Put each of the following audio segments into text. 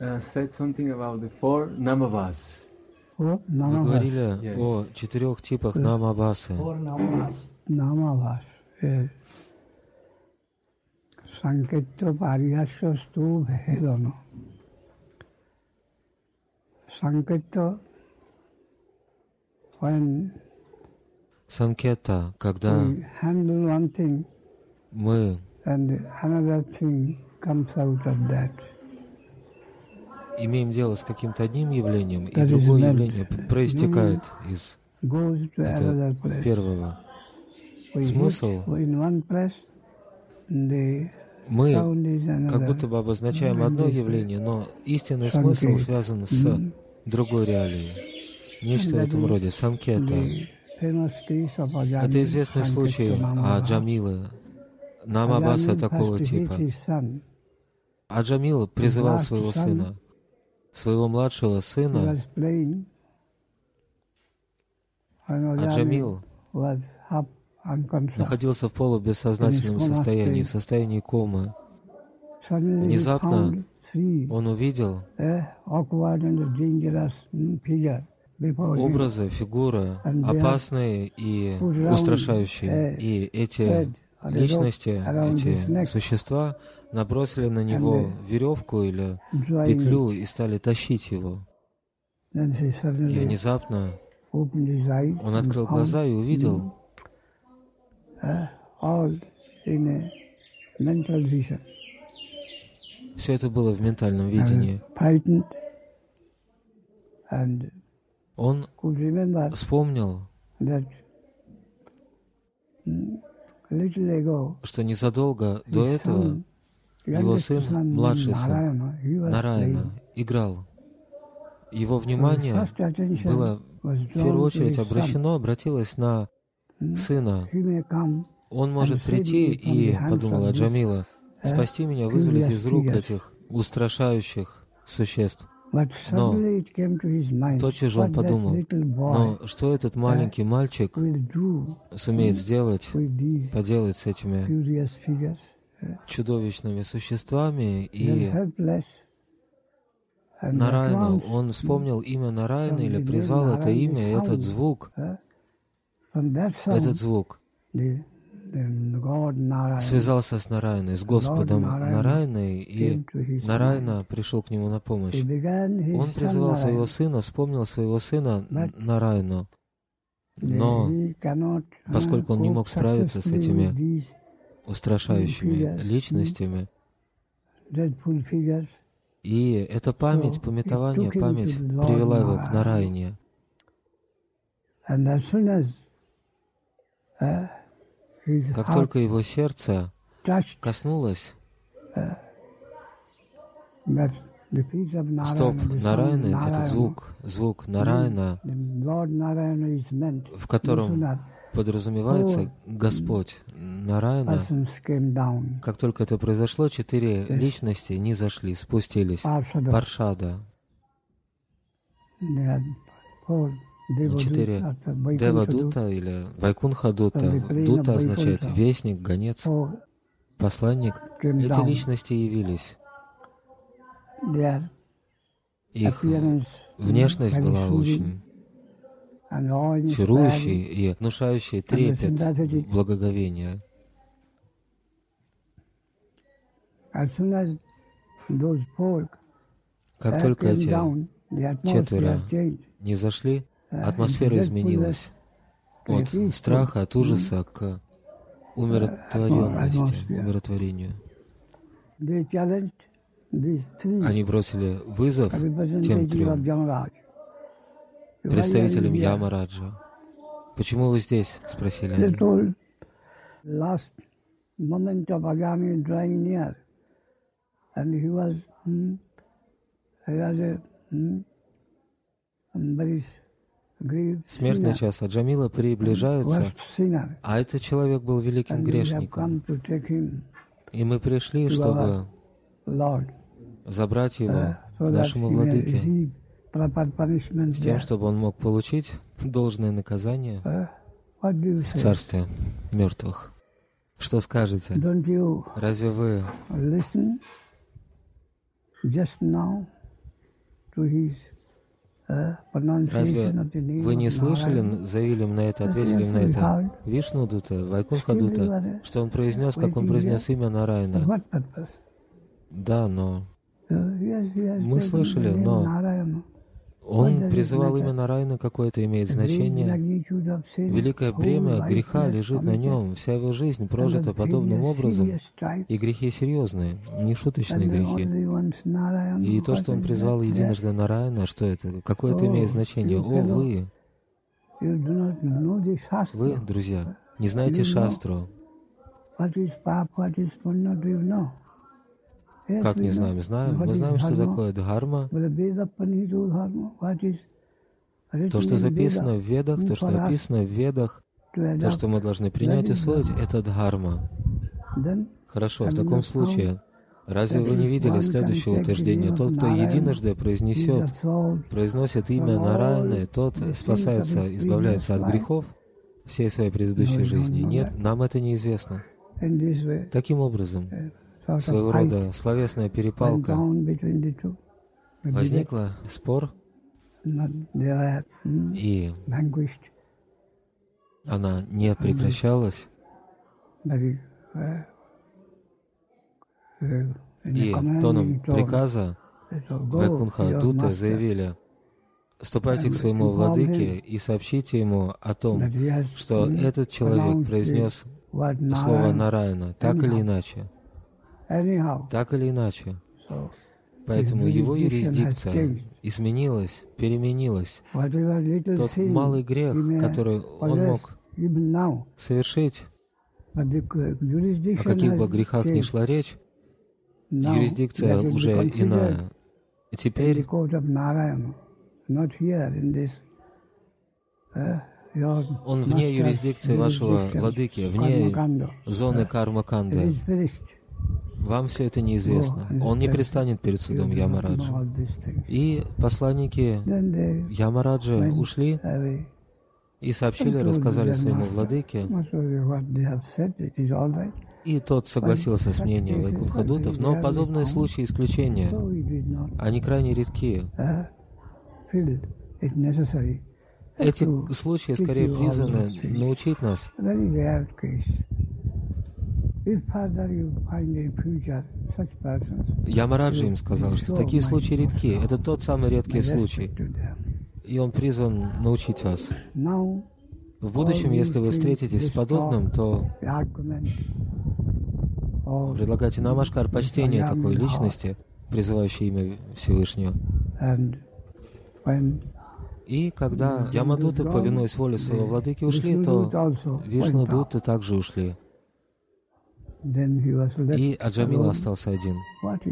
uh, said something about the four namavas. Four Вы говорили Yes. о четырех типах намабасы. When Санкета, когда we handle one thing мы and another thing comes out of that. Имеем дело с каким-то одним явлением, и другое явление проистекает из Goes to Это another place. первого. Смысл the Мы как будто бы обозначаем одно явление, но истинный смысл связан с другой реалией. Нечто в этом роде. Санкета. Это известный случай Namava. Джамилы, Намабаса такого типа. А Джамил призывал своего сына, своего младшего сына, was playing. And а Ajami Джамил was half unconscious. находился в полубессознательном состоянии, в состоянии комы. Внезапно Он увидел образы, фигуры, опасные и устрашающие. И эти личности, эти существа набросили на него веревку или петлю и стали тащить его. И внезапно он открыл глаза и увидел vision. все это было в ментальном видении. Он вспомнил, что незадолго до этого его сын, младший сын, Нараяна играл. Его внимание attention было в первую очередь обращено, обратилось на Mm. сына. Он может прийти и, подумала Джамила, uh, спасти меня, вызволить из рук этих устрашающих существ. Но тотчас же он подумал, Но что этот маленький мальчик сумеет сделать, поделать с этими. Чудовищными существами? И once, он вспомнил имя Нарайна from или призвал это имя, и этот звук, uh, этот звук связался с Нарайной, с Господом Нарайной, и. Нарайна пришел к нему на помощь. Он призывал своего сына, вспомнил своего сына Нарайну, но uh, поскольку он не мог справиться с этими устрашающими личностями, И эта память, пометование, память привела его к. Нарайне. uh, Как только его сердце коснулось стоп Нарайны, этот звук, звук Нарайна, в котором подразумевается Господь Нарайна. Как только это произошло, четыре личности не зашли, спустились. Паршада, четыре Дева Дута или Вайкунха Дута. Означает вестник, гонец, посланник. Эти личности явились. Их внешность была очень чарующей и внушающей трепет, благоговение. Four Как только эти четверо не зашли, Uh, атмосфера изменилась. от страха, от ужаса к умиротворенности, умиротворению. Они бросили вызов тем трем Here? Ямараджа. «Почему вы здесь?» — спросили они. hmm, hmm, Смертный час Аджамила приближается, а этот человек был великим грешником. И мы пришли, чтобы забрать его uh, к нашему владыке, с тем, чтобы он мог получить должное наказание you в царстве мертвых. Что скажете? Разве вы uh, Разве вы не слышали, заявили им на это, ответили им на это Вишну Дута, Вайкунха Дута, что он произнес, как он произнес имя purpose? Да, но has Мы слышали, но. Он призывал имя Нараяна, какое-то имеет значение. Великое бремя греха лежит на нем, вся его жизнь прожита подобным образом, и грехи серьезные, не шуточные грехи. И то, что он призвал единожды Нараяна, что это? Какое это имеет значение? О, вы, вы, друзья, не знаете шастру. Как не знаем? Знаем. Мы знаем, что такое дхарма. То, что записано в Ведах, то, что описано в Ведах, то, что мы должны принять и усвоить, это дхарма. Хорошо, в таком случае, разве вы не видели утверждения? name Тот, кто единожды произнесет, произносит имя Нараяны, тот спасается, избавляется от грехов всей своей предыдущей жизни. Нет, нам это неизвестно. Таким образом, Sort своего рода словесная перепалка. Возникла, спор, и она не прекращалась. in the И тоном приказа they told, "Go to Вайкунха Дута заявили, «Ступайте к своему владыке и сообщите ему о том, что этот человек произнес слово Нараяна, так или иначе. Так или иначе. Поэтому его юрисдикция изменилась, переменилась. Тот малый грех, который он мог совершить, uh, о каких бы грехах ни шла речь, юрисдикция уже иная. И теперь. Uh, он вне юрисдикции вашего владыки, вне зоны finished. Вам все это неизвестно. Он не предстанет перед судом things. И посланники went ушли и сообщили, рассказали своему владыке, "Most of what they have said, it is all right. и тот согласился с мнением Вайкунхадутов, но подобные случаи исключения. Они крайне редки. uh. Эти случаи скорее призваны научить нас. Persons, Ямараджа им сказал, что такие случаи редки. Это тот самый редкий случай. И он призван научить вас. В будущем, если вы встретитесь с подобным, то предлагайте Намашкар почтение такой личности, призывающей имя Всевышнего. И когда Ямадуты, повинуясь воле своего владыки, ушли, то Вишну. Дуты также ушли. И Аджамила остался один.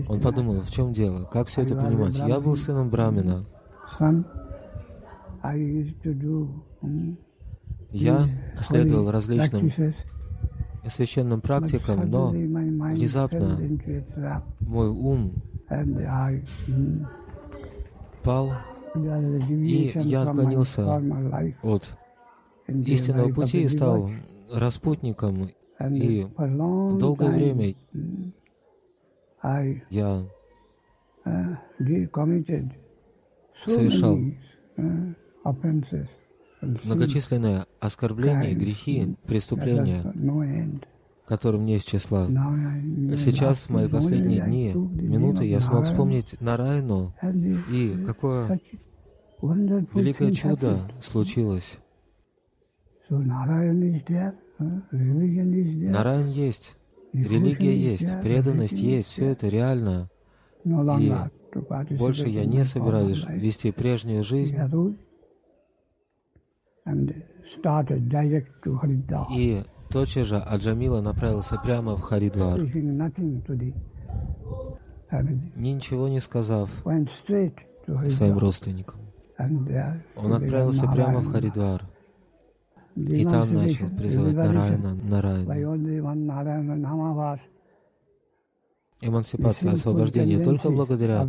Он подумал, в чем дело, как все это понимать. Я был сыном Брамина. Son, I used to do mm, Я следовал различным священным практикам, но внезапно мой ум and I mm, пал deviation я отклонился от истинного пути и стал распутником. И Долгое время mm, я uh, Совершал uh, многочисленные оскорбления, грехи, преступления, которым не из числа. Сейчас, в мои последние дни, минуты, я смог вспомнить Нарайну, и какое великое чудо случилось. Uh, Нарайн есть, религия есть, преданность есть, все это реально. Participate Больше я не собираюсь вести прежнюю жизнь И тотчас же Аджамила направился прямо в Харидвар, ничего не сказав своим родственникам. Он отправился прямо в. Харидвар, и там начал призывать Нараяна, Нараяна. Эмансипация, освобождение только благодаря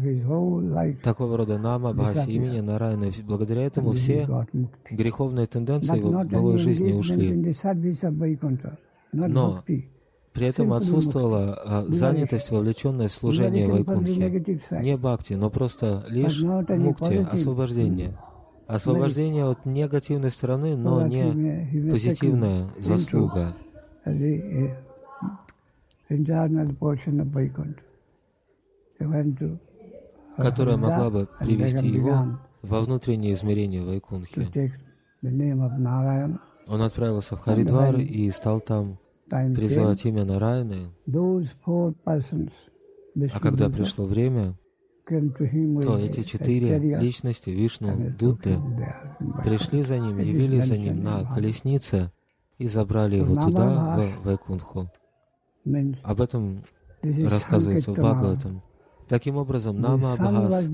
такого рода Нама, Бхаси, имени Нараяна. Благодаря этому все греховные тенденции его былой жизни ушли. Но. При этом отсутствовала а, занятость, вовлеченная в служение Вайкунхи. Не бхакти, но просто лишь мукти, освобождение. Освобождение от негативной стороны, но не позитивная заслуга. которая могла бы привести его во внутреннее измерение Вайкунхи. Он отправился в Харидвар и стал там призывать имя Нараяны. А когда пришло время, то эти четыре личности, Вишну, Дутты, пришли за ним, явились за ним на колеснице и забрали его туда, в Вайкунху. Об этом рассказывается в Бхагаватам. Таким образом, Нама Абхас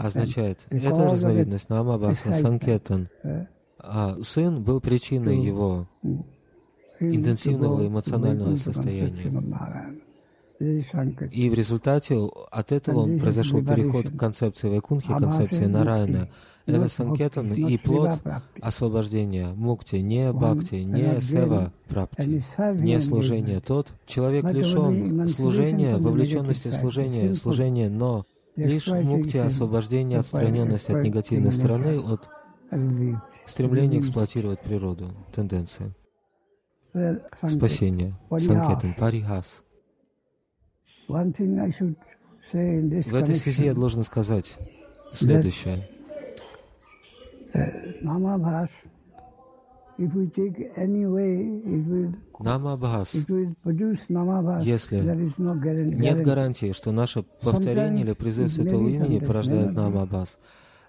означает, это разновидность Нама Абхаса Санкетан. А сын был причиной его интенсивного эмоционального состояния. И в результате от этого произошел переход к концепции Вайкунхи, концепции Нараяна. Это санкетан и плод освобождения. Мукти, не бхакти, не сева прапти, не служение. Тот. Человек лишен служения, вовлеченности в служение, служение, но лишь мукти, освобождение, отстраненность от негативной стороны, от стремления эксплуатировать природу, тенденция. Спасение, санкетан, парихас. В этой связи я должен сказать следующее. Намабхас, если нет гарантии, что наше повторение или призыв Святого Имени порождает Намабхас,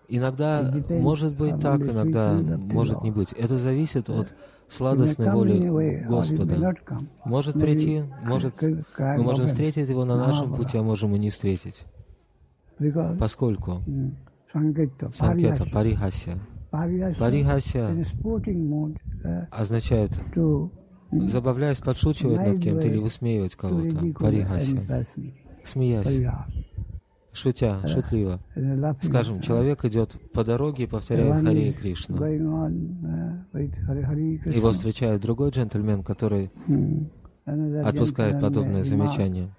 иногда может быть так, иногда может не быть. Это зависит от сладостной воли Господа. Может прийти, может, мы можем встретить Его на нашем пути, а можем и не встретить. Поскольку Санкета, Парихасия, Парихасия означает забавляясь, подшучивать над кем-то или высмеивать кого-то. Парихасия. Смеясь шутя, шутливо. Скажем, человек идет по дороге и повторяет Харе Кришна. Его встречает другой джентльмен, который отпускает подобное замечание.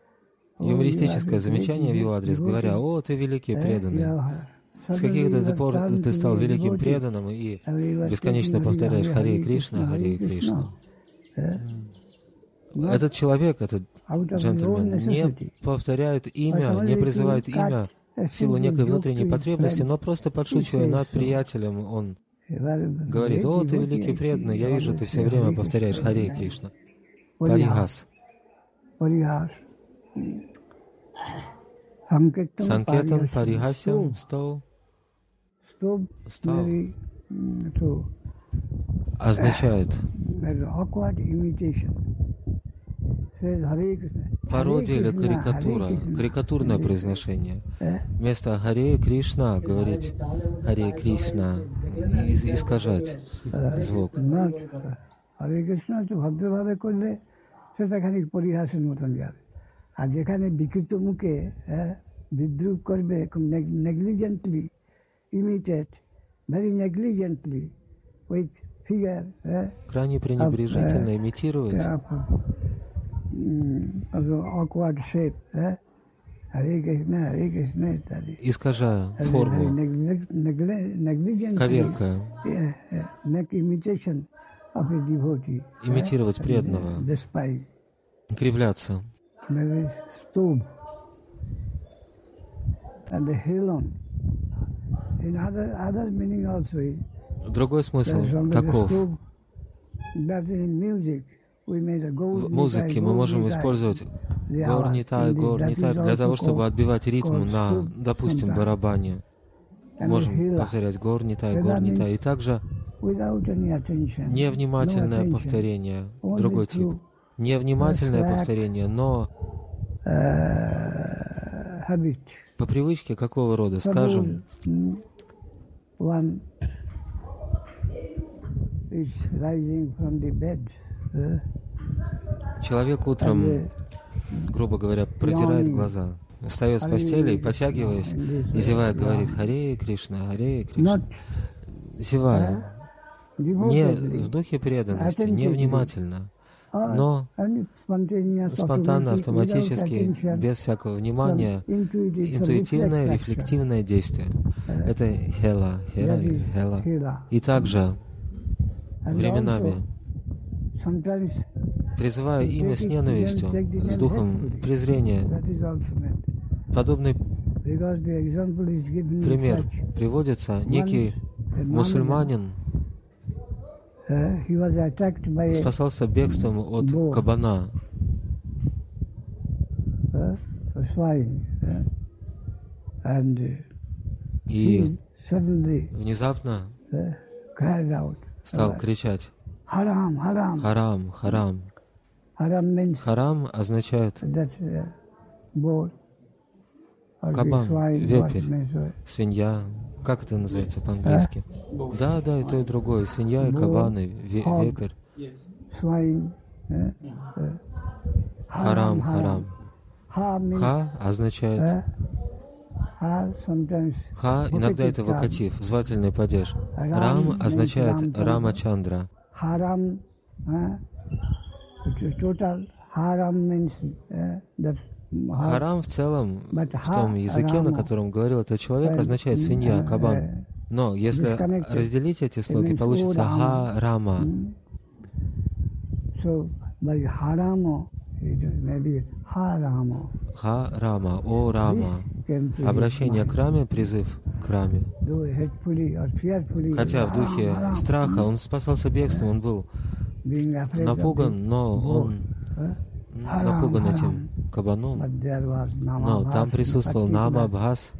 Юмористическое замечание в его адрес, говоря, «О, ты великий преданный». С каких-то пор ты стал великим преданным и бесконечно повторяешь Харе Кришна, Харе Кришна. Этот человек, этот джентльмен, не повторяет имя, не призывает имя в силу некой внутренней потребности, но просто подшучивая над приятелем, он говорит, «О, ты великий преданный, я вижу, ты все время повторяешь Харе Кришна». Парихас. Санкетам Парихасям стал, стал означает Пародия или карикатура, карикатурное произношение. Вместо Харе Кришна говорить Харе Кришна, искажать звук. হরে কৃষ্ণ হচ্ছে ভদ্রভাবে করলে সেটা খানিক পরিহাসের মতন যাবে আর যেখানে বিকৃত মুখে বিদ্রুপ করবে খুব নেগলিজেন্টলি ইমিটেড ভেরি নেগলিজেন্টলি উইথ ফিগার Крайне пренебрежительно имитировать Искажая форму, коверка, имитировать преданного, кривляться. Другой смысл. таков. В музыке мы можем использовать горнитай, горнитай для того, чтобы отбивать ритм на, допустим, барабане. Можем повторять горнитай, горнитай. И также невнимательное повторение, другой тип. Невнимательное повторение, но по привычке какого рода, скажем, Человек утром, грубо говоря, протирает глаза, встает с постели и, потягиваясь, и зевая, говорит «Харе Кришна, Харе Кришна», зевая, не в духе преданности, невнимательно, но спонтанно, автоматически, без всякого внимания, интуитивное, рефлективное действие. Это хела, хера, хела. И также временами призываю имя с ненавистью, с духом презрения. Подобный пример. приводится некий мусульманин, спасался бегством от кабана. И внезапно стал кричать. «Харам, харам!» «Харам, харам!» Харам означает кабан, вепрь, свинья, как это называется по-английски? Да, да, и то, и другое. Свинья и кабаны, вепрь. Харам, харам. Ха означает Ха иногда это вокатив, звательный падеж. Рам означает Рама Чандра. Харам Харам в целом, в том языке, на котором говорил этот человек, означает свинья, кабан. Но если разделить эти слоги, получится ха-рама. Ха-рама, о рама. Обращение к раме, призыв к раме. Хотя в духе страха он спасался бегством, он был напуган, но он напуган этим кабаном, но там присутствовал Нама Абхас,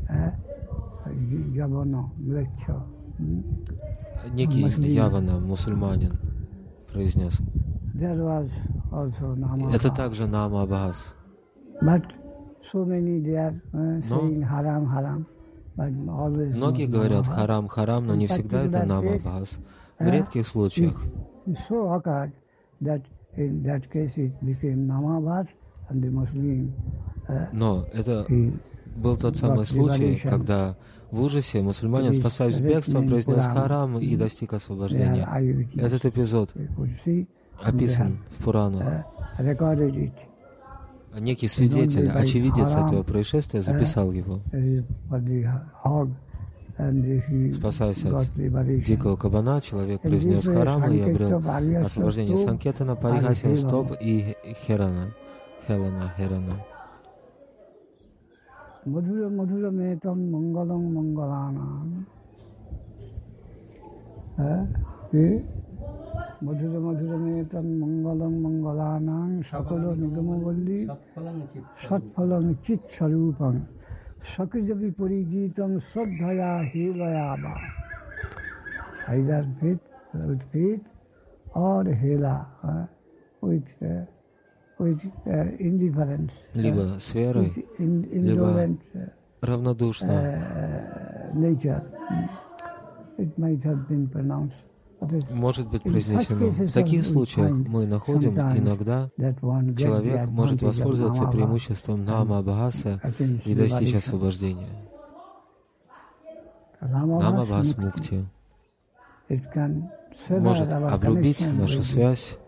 некий Явана, мусульманин, произнес. Это также Нама Абхас. Но многие говорят харам, харам, но не всегда это Нама Абхас. В редких случаях но это был тот самый случай, когда в ужасе мусульманин, спасаясь бегством, произнес харам и достиг освобождения. Этот эпизод описан в Пуранах. Некий свидетель, очевидец этого происшествия, записал его. Спасаясь от дикого кабана, человек произнес харам и обрел освобождение Санкетана, Парихася, Стоп и Херана. Хелена, Херана. মধুর মধুর মেতম মঙ্গলং মঙ্গলানাম হ্যাঁ কি মধুর মধুর মেতম মঙ্গলং মঙ্গলানাং সকল নিগমবল্লী সৎফলং চিৎ सकृत विपरीत श्रद्धया हेलयामा हाइडर फीट उथ फीट और हेला indifference indifference равнодушно. Uh, nature. It Может быть произнесено. В таких случаях мы находим иногда, человек может воспользоваться преимуществом Нама Бхаса и достичь освобождения. Нама Бхас Мукти может обрубить нашу связь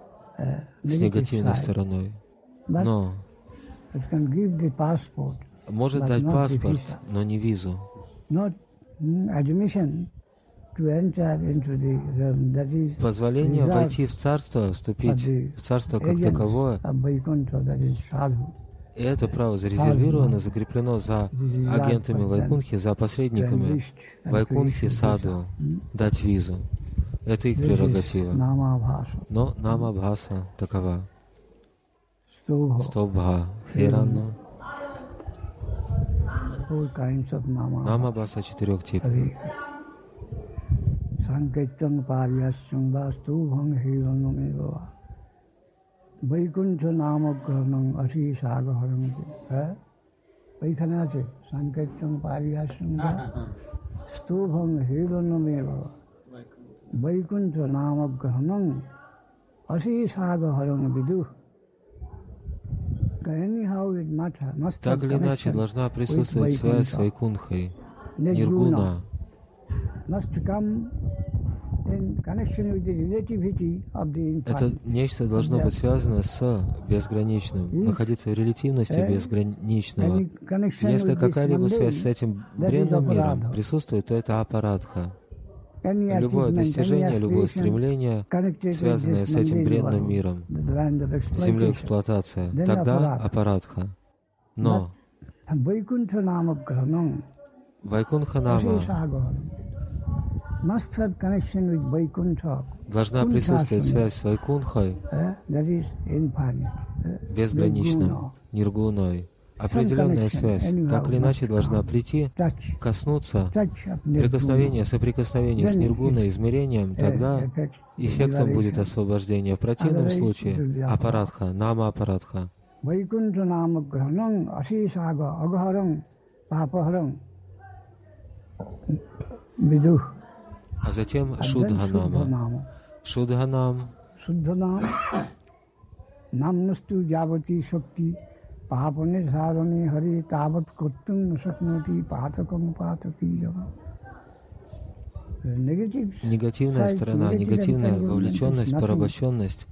с негативной стороной. Но может дать паспорт, но не визу. Позволение войти в царство, вступить в царство как таковое, и это право зарезервировано, закреплено за агентами Вайкунхи, за посредниками Вайкунхи Саду, дать визу. Это их прерогатива. Но Нама Бхаса такова. Столбха, Хирана. Нама Бхаса четырех типов. সাংকেত্যং পারিয়াস্যং বা স্তূভং হিরণমেব বৈকুণ্ঠ নামগ্রহণং অসি সাগহরং হ্যাঁ ওইখানে আছে সাংকেত্যং পারিয়াস্যং বা স্তূভং হিরণমেব বৈকুণ্ঠ নামগ্রহণং অসি সাগহরং বিদুঃ Так или иначе, должна присутствовать связь с Вайкунхой, Ниргуна. Это нечто должно быть связано с безграничным, находиться в релятивности безграничного. Если какая-либо связь с этим бренным миром присутствует, то это аппаратха. Любое достижение, любое стремление, связанное с этим бренным миром, землей эксплуатация, тогда аппаратха. Но Вайкунха Нама должна присутствовать связь с Вайкунхой, безграничным, ниргуной. Определенная связь, так или иначе, должна прийти, коснуться, прикосновение, соприкосновение с ниргуной, измерением, тогда эффектом будет освобождение. В противном случае аппаратха, нама аппаратха. А затем Шудханама. Шудханам. Шудханам. Намнасту Джавати Шакти. Папане Саране Хари Тават Куттам Шакнати Патакам Патакиям. Негативная сторона, негативная вовлеченность, порабощенность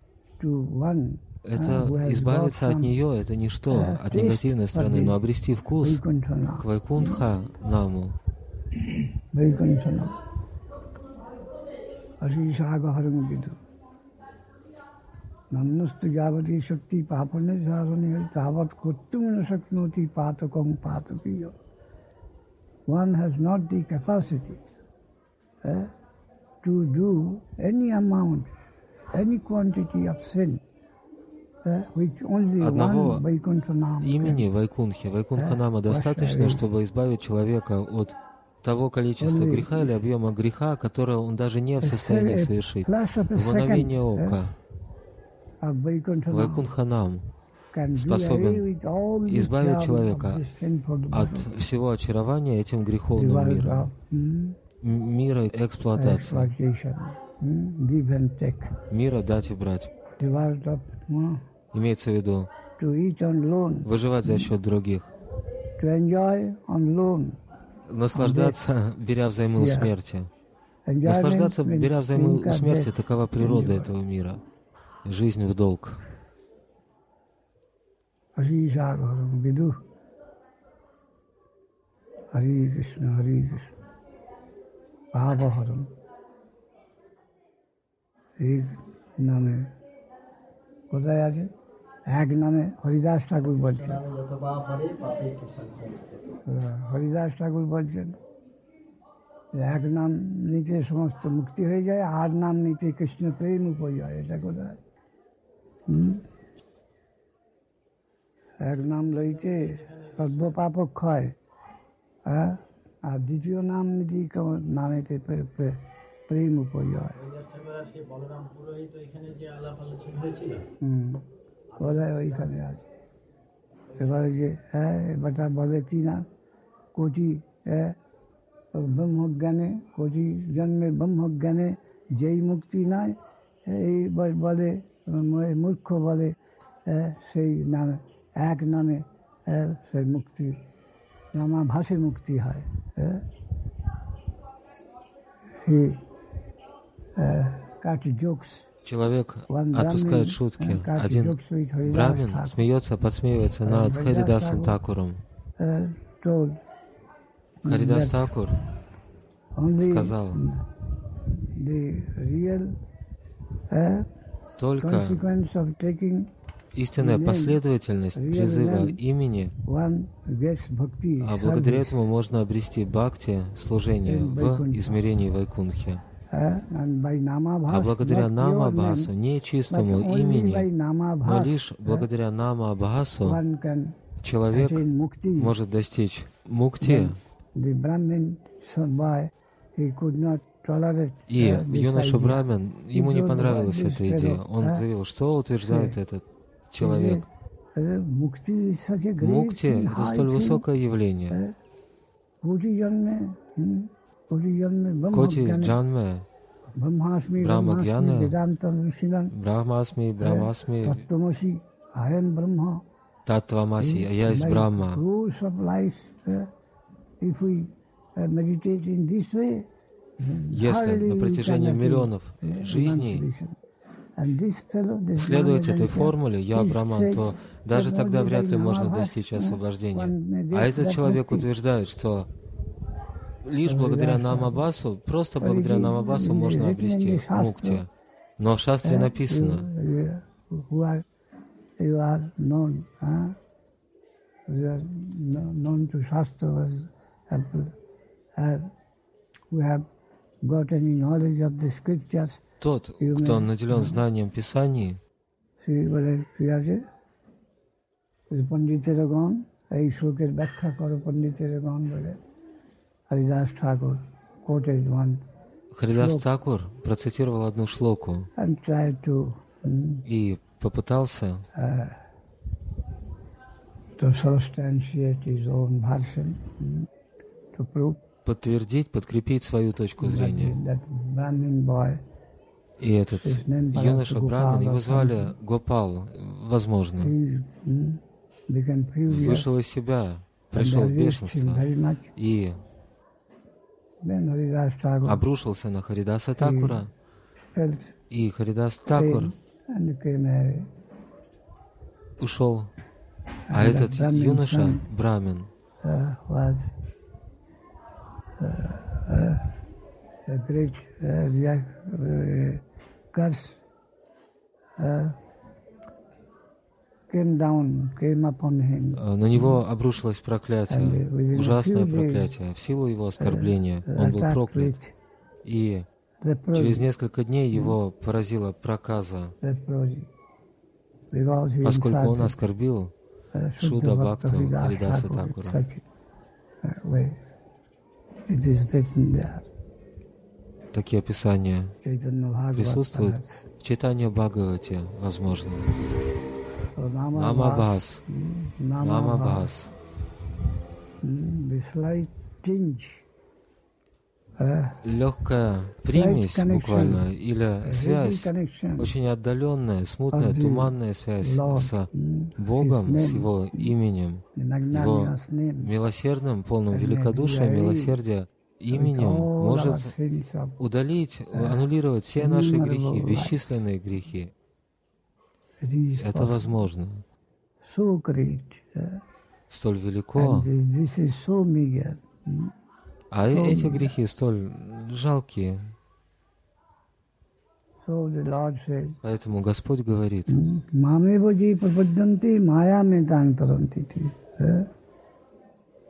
это избавиться от нее, это ничто, от негативной стороны, но обрести вкус к Вайкунтха Наму. Nannastu javati shakti papane sarane tavat kuttum na shaknoti patakam patakiya. One has not the capacity eh, to do any amount, any quantity of sin. Одного имени Вайкунхи, Вайкунханама достаточно, чтобы избавить человека от того количества греха или объема греха, которое он даже не в состоянии совершить. Мгновение ока. Вайкунханам способен избавить человека от всего очарования этим греховным миром, мира эксплуатации, мира дать и брать. Имеется в виду выживать за счет других, наслаждаться, беря взаймы у смерти. Наслаждаться, беря взаймы у смерти, такова природа этого мира. Жизнь в долг. Хари Кришна, Хари Кришна. Бхава এই নামে কোথায় আছে এক নামে হরিদাস ঠাকুর বলছেন। হরিদাস ঠাকুর বলছেন এক নাম নিতে সমস্ত মুক্তি হয়ে যায় আর নাম নিতে কৃষ্ণ প্রেম উপজয় এটা কোথায়? এক নাম লইতে সর্বপাপ ক্ষয় হ্যাঁ? আর দ্বিতীয় নাম নিতে নামেতে প্রেম উপজয়। হুম। বোধহয় ওইখানে আছে। এবারে যে হ্যাঁ এবারটা বলে কি না? কোটি হ্যাঁ ব্রহ্মজ্ঞানে, কোটি জন্মে ব্রহ্মজ্ঞানে যেই মুক্তি নাই এই বলে মূর্খ বলে সেই নামে, এক নামে সেই মুক্তি, নামা ভাষে মুক্তি হয় হ্যাঁ। কাটি জোকস Человек отпускает шутки. Один брамин смеется, подсмеивается над Харидасом Такуром. Харидас Такур сказал, только истинная последовательность призыва имени, а благодаря этому можно обрести бхакти, служение в измерении Вайкунхи. А благодаря Нама Бхасу, не чистому имени, но лишь благодаря Нама Бхасу человек может достичь мукти. И юноша Брамин, ему не понравилась эта идея. Он заявил, что утверждает этот человек. Мукти — это столь высокое явление. Коти Джанме, Брахма Гьяна, Брахмасми, Брахмасми, Татвамаси, я есть Брахма. Если на протяжении миллионов жизней следовать этой формуле «я Браман», то даже тогда вряд ли можно достичь освобождения. А этот человек утверждает, что лишь благодаря Намабасу, просто благодаря Намабасу можно обрести мукти. Но в шастре написано, тот, кто наделен знанием Писаний, পণ্ডিতেরগণ এই শ্লোকের ব্যাখ্যা করো পণ্ডিতেরগণ বলে Харидас Такур процитировал одну шлоку и попытался подтвердить, подкрепить свою точку зрения. И этот юноша Брамин, его звали Гопал, возможно, вышел из себя, пришел в бешенство и обрушился на Харидаса Такура. И Харидас Такур ушел. А этот юноша, Брамин, curse uh, came down, came upon him. На него обрушилось проклятие, ужасное проклятие. В силу его оскорбления он был проклят. И через несколько дней его поразила проказа, поскольку он оскорбил Шуда Бхакту Харидаса Такура. Такие описания присутствуют в читании Бхагавати, возможно. Намабас. Намабас. Легкая примесь буквально или связь, очень отдаленная, смутная, туманная связь с Богом, с Его именем, Его милосердным, полным великодушия, милосердия, именем может удалить, аннулировать все наши грехи, бесчисленные грехи. Это возможно. Столь велико. А эти грехи столь жалкие. Поэтому Господь говорит,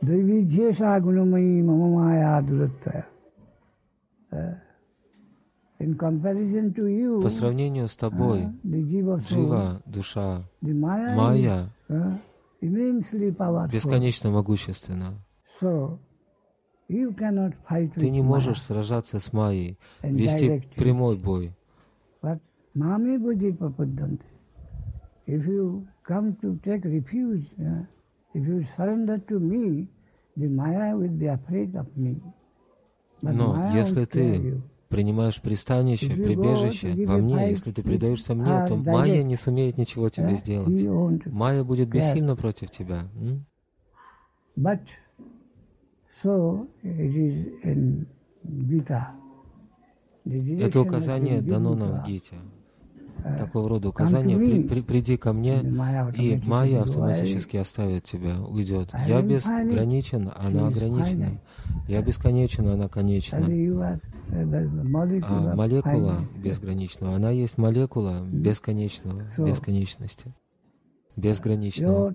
Дайвиджеша гунамаи мама майя дуратая. По сравнению с тобой, Джива, душа, Майя, бесконечно могущественна. Ты не можешь сражаться с Майей, вести прямой бой. If you come to take refuge, If you surrender to me, the Maya will be afraid of me. Но если ты принимаешь пристанище, прибежище во мне, если ты предаешься мне, то Майя не сумеет ничего тебе сделать. Майя будет бессильна против тебя. Это указание дано нам в Гите такого рода указания, при, при, приди ко мне, и Майя автоматически оставит тебя, уйдет. Я безграничен, она ограничена. Я бесконечен, она конечна. А молекула безграничного, она есть молекула бесконечного, бесконечности, безграничного.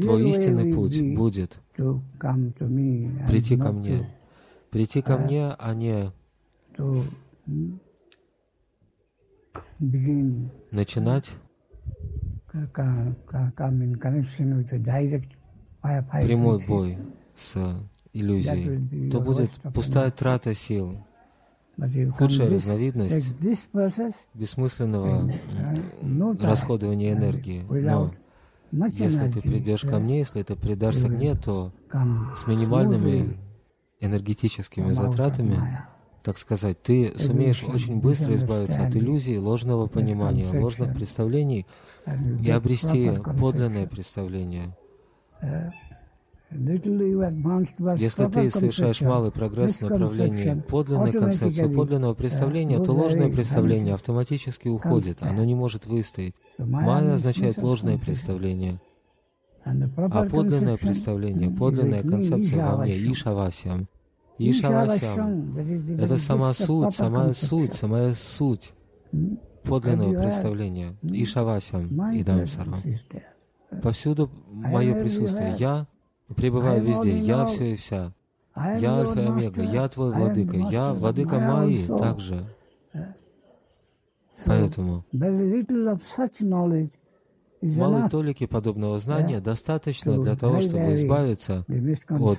Твой истинный путь будет прийти ко мне. Прийти ко мне, а не начинать? Прямой бой с иллюзией, то будет пустая трата сил, худшая разновидность. бессмысленного расходования энергии. Но если ты придешь ко мне, если ты предашься мне, то с минимальными энергетическими затратами так сказать, ты сумеешь очень быстро избавиться от иллюзий, ложного понимания, ложных представлений и обрести подлинное представление. Если ты совершаешь малый прогресс в направлении подлинной концепции, подлинного представления, то ложное представление автоматически уходит, оно не может выстоять. Майя означает ложное представление. А подлинное представление, подлинная концепция во мне, Ишавасям. Это сама суть, самая суть, самая суть подлинного представления. Ишавасям и Дамсарам. Повсюду мое присутствие. Я пребываю везде. Я все и вся. Я Альфа и Омега. Я твой владыка. Я владыка Майи также. Поэтому малой толики подобного знания достаточно для того, чтобы избавиться от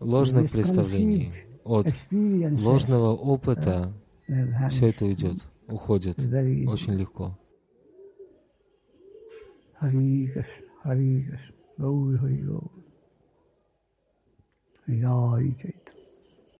ложных представлений, от ложного опыта. Все это уйдет, уходит очень легко. Хари Кришна,